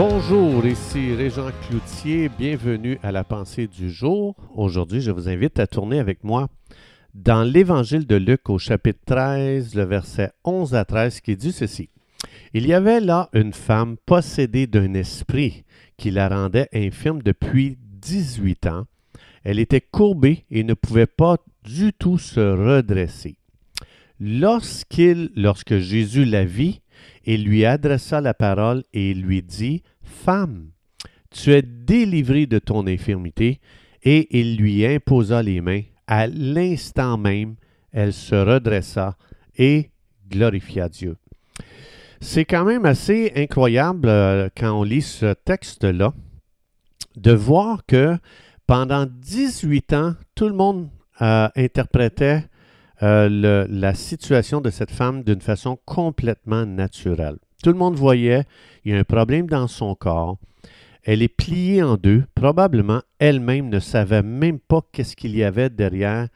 Bonjour, ici Régent Cloutier, bienvenue à la pensée du jour. Aujourd'hui, je vous invite à tourner avec moi dans l'Évangile de Luc au chapitre 13, le verset 11 à 13 qui dit ceci. Il y avait là une femme possédée d'un esprit qui la rendait infirme depuis 18 ans. Elle était courbée et ne pouvait pas du tout se redresser. Lorsqu'il, lorsque Jésus la vit, il lui adressa la parole et lui dit, Femme, tu es délivrée de ton infirmité, et il lui imposa les mains. À l'instant même, elle se redressa et glorifia Dieu. C'est quand même assez incroyable euh, quand on lit ce texte-là de voir que pendant 18 ans, tout le monde euh, interprétait euh, la situation de cette femme d'une façon complètement naturelle. Tout le monde voyait, il y a un problème dans son corps. Elle est pliée en deux. Probablement, elle-même ne savait même pas qu'est-ce qu'il y avait derrière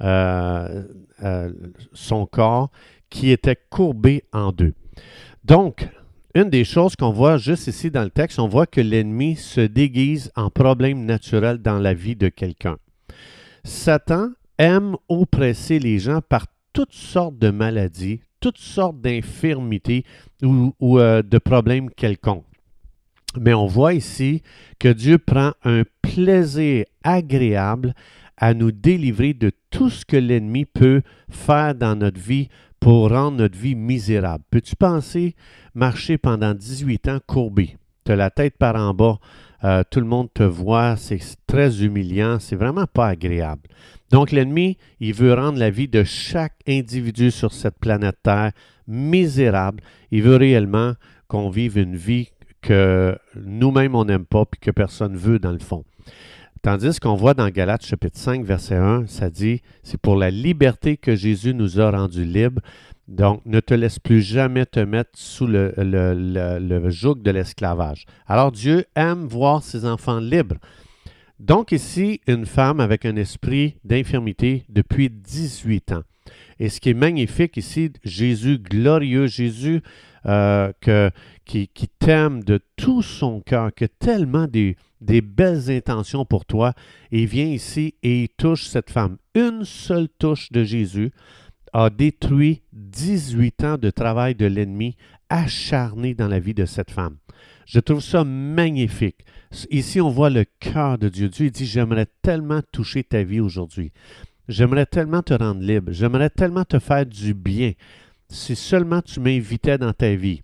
euh, euh, son corps qui était courbé en deux. Donc, une des choses qu'on voit juste ici dans le texte, on voit que l'ennemi se déguise en problème naturel dans la vie de quelqu'un. Satan aime oppresser les gens par toutes sortes de maladies, toutes sortes d'infirmités ou, euh, de problèmes quelconques. Mais on voit ici que Dieu prend un plaisir agréable à nous délivrer de tout ce que l'ennemi peut faire dans notre vie pour rendre notre vie misérable. Peux-tu penser marcher pendant 18 ans courbé? As la tête par en bas, euh, tout le monde te voit, c'est très humiliant, c'est vraiment pas agréable. Donc l'ennemi, il veut rendre la vie de chaque individu sur cette planète Terre misérable. Il veut réellement qu'on vive une vie que nous-mêmes on n'aime pas puis que personne veut dans le fond. Tandis qu'on voit dans Galates chapitre 5 verset 1, ça dit c'est pour la liberté que Jésus nous a rendus libres. Donc, ne te laisse plus jamais te mettre sous le, joug de l'esclavage. Alors, Dieu aime voir ses enfants libres. Donc, ici, une femme avec un esprit d'infirmité depuis 18 ans. Et ce qui est magnifique ici, Jésus glorieux, Jésus euh, qui, t'aime de tout son cœur, qui a tellement des belles intentions pour toi, il vient ici et il touche cette femme. Une seule touche de Jésus a détruit 18 ans de travail de l'ennemi acharné dans la vie de cette femme. Je trouve ça magnifique. Ici, on voit le cœur de Dieu. Dieu dit, j'aimerais tellement toucher ta vie aujourd'hui. J'aimerais tellement te rendre libre. J'aimerais tellement te faire du bien. Si seulement tu m'invitais dans ta vie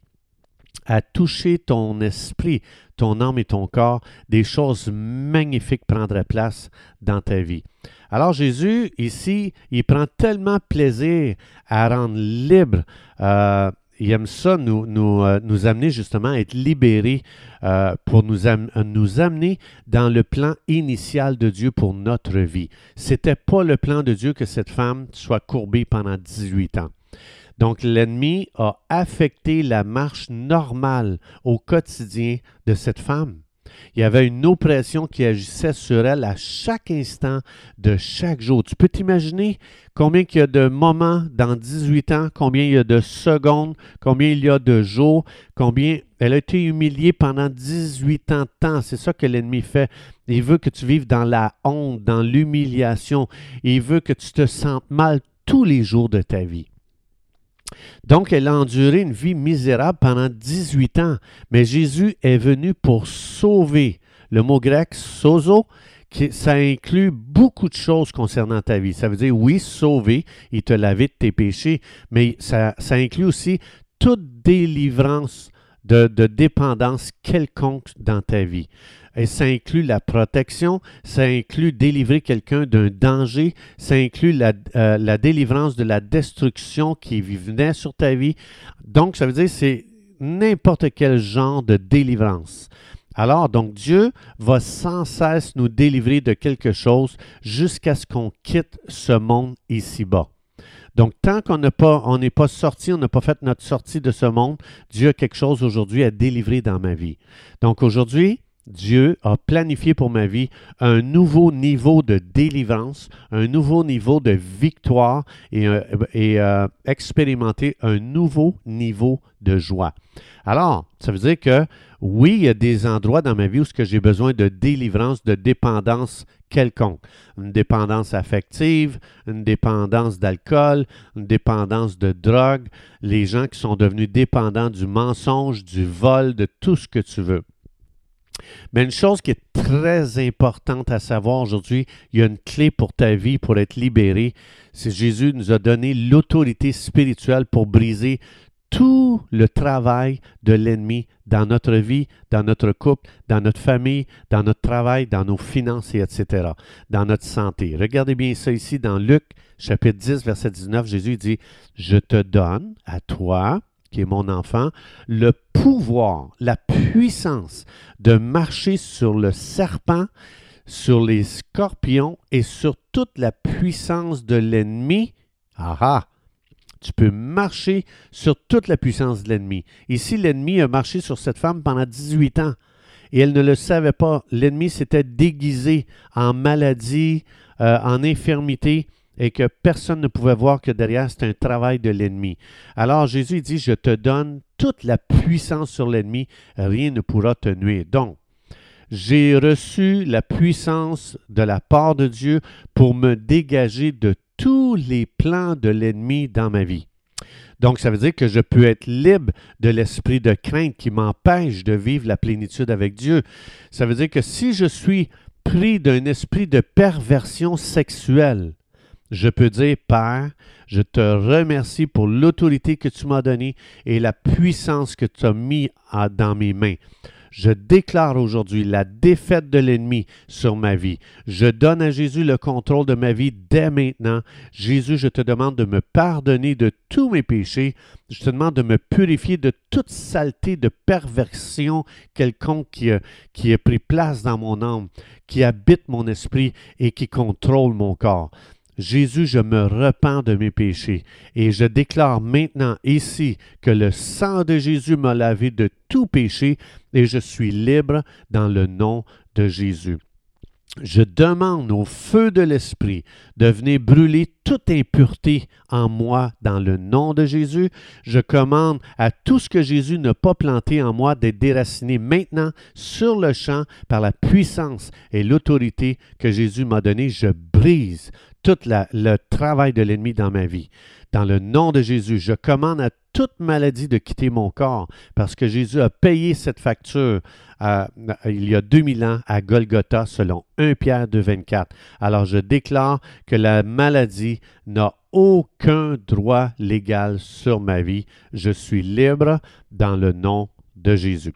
à toucher ton esprit, ton âme et ton corps, des choses magnifiques prendraient place dans ta vie. Alors Jésus, ici, il prend tellement plaisir à rendre libre. Euh, il aime ça, nous, nous, euh, nous, amener justement à être libérés euh, pour nous, nous, amener dans le plan initial de Dieu pour notre vie. Ce n'était pas le plan de Dieu que cette femme soit courbée pendant 18 ans. Donc l'ennemi a affecté la marche normale au quotidien de cette femme. Il y avait une oppression qui agissait sur elle à chaque instant de chaque jour. Tu peux t'imaginer combien il y a de moments dans 18 ans, combien il y a de secondes, combien il y a de jours, combien elle a été humiliée pendant 18 ans de temps. C'est ça que l'ennemi fait. Il veut que tu vives dans la honte, dans l'humiliation. Il veut que tu te sentes mal tous les jours de ta vie. Donc, elle a enduré une vie misérable pendant 18 ans. Mais Jésus est venu pour sauver. Le mot grec sozo, ça inclut beaucoup de choses concernant ta vie. Ça veut dire, oui, sauver, il te laver de tes péchés, mais ça inclut aussi toute délivrance de, dépendance quelconque dans ta vie. Et ça inclut la protection, ça inclut délivrer quelqu'un d'un danger, ça inclut la, euh, délivrance de la destruction qui venait sur ta vie. Donc, ça veut dire c'est n'importe quel genre de délivrance. Alors, donc Dieu va sans cesse nous délivrer de quelque chose jusqu'à ce qu'on quitte ce monde ici-bas. Donc, tant qu'on n'est pas, pas sorti, on n'a pas fait notre sortie de ce monde, Dieu a quelque chose aujourd'hui à délivrer dans ma vie. Donc, aujourd'hui, Dieu a planifié pour ma vie un nouveau niveau de délivrance, un nouveau niveau de victoire et, euh, et euh, expérimenter un nouveau niveau de joie. Alors, ça veut dire que oui, il y a des endroits dans ma vie où j'ai besoin de délivrance, de dépendance quelconque. Une dépendance affective, une dépendance d'alcool, une dépendance de drogue, les gens qui sont devenus dépendants du mensonge, du vol, de tout ce que tu veux. Mais une chose qui est très importante à savoir aujourd'hui, il y a une clé pour ta vie, pour être libéré, c'est Jésus nous a donné l'autorité spirituelle pour briser tout le travail de l'ennemi dans notre vie, dans notre couple, dans notre famille, dans notre travail, dans nos finances, etc., dans notre santé. Regardez bien ça ici dans Luc chapitre 10, verset 19. Jésus dit, Je te donne à toi, mon enfant, le pouvoir, la puissance de marcher sur le serpent, sur les scorpions et sur toute la puissance de l'ennemi. Ah ah! Tu peux marcher sur toute la puissance de l'ennemi. Ici, l'ennemi a marché sur cette femme pendant 18 ans et elle ne le savait pas. L'ennemi s'était déguisé en maladie, euh, en infirmité et que personne ne pouvait voir que derrière, c'est un travail de l'ennemi. Alors Jésus dit, je te donne toute la puissance sur l'ennemi, rien ne pourra te nuire. Donc, j'ai reçu la puissance de la part de Dieu pour me dégager de tous les plans de l'ennemi dans ma vie. Donc, ça veut dire que je peux être libre de l'esprit de crainte qui m'empêche de vivre la plénitude avec Dieu. Ça veut dire que si je suis pris d'un esprit de perversion sexuelle, je peux dire, Père, je te remercie pour l'autorité que tu m'as donnée et la puissance que tu as mis dans mes mains. Je déclare aujourd'hui la défaite de l'ennemi sur ma vie. Je donne à Jésus le contrôle de ma vie dès maintenant. Jésus, je te demande de me pardonner de tous mes péchés. Je te demande de me purifier de toute saleté de perversion quelconque qui qui a pris place dans mon âme, qui habite mon esprit et qui contrôle mon corps. Jésus, je me repens de mes péchés et je déclare maintenant ici que le sang de Jésus m'a lavé de tout péché et je suis libre dans le nom de Jésus. Je demande au feu de l'Esprit de venir brûler toute impureté en moi dans le nom de Jésus. Je commande à tout ce que Jésus n'a pas planté en moi d'être déraciné maintenant sur le champ par la puissance et l'autorité que Jésus m'a donnée. Je brise tout le travail de l'ennemi dans ma vie. Dans le nom de Jésus, je commande à toute maladie de quitter mon corps parce que Jésus a payé cette facture il y a 2000 ans à Golgotha selon 1 Pierre 2, 24. Alors je déclare que la maladie n'a aucun droit légal sur ma vie. Je suis libre dans le nom de Jésus.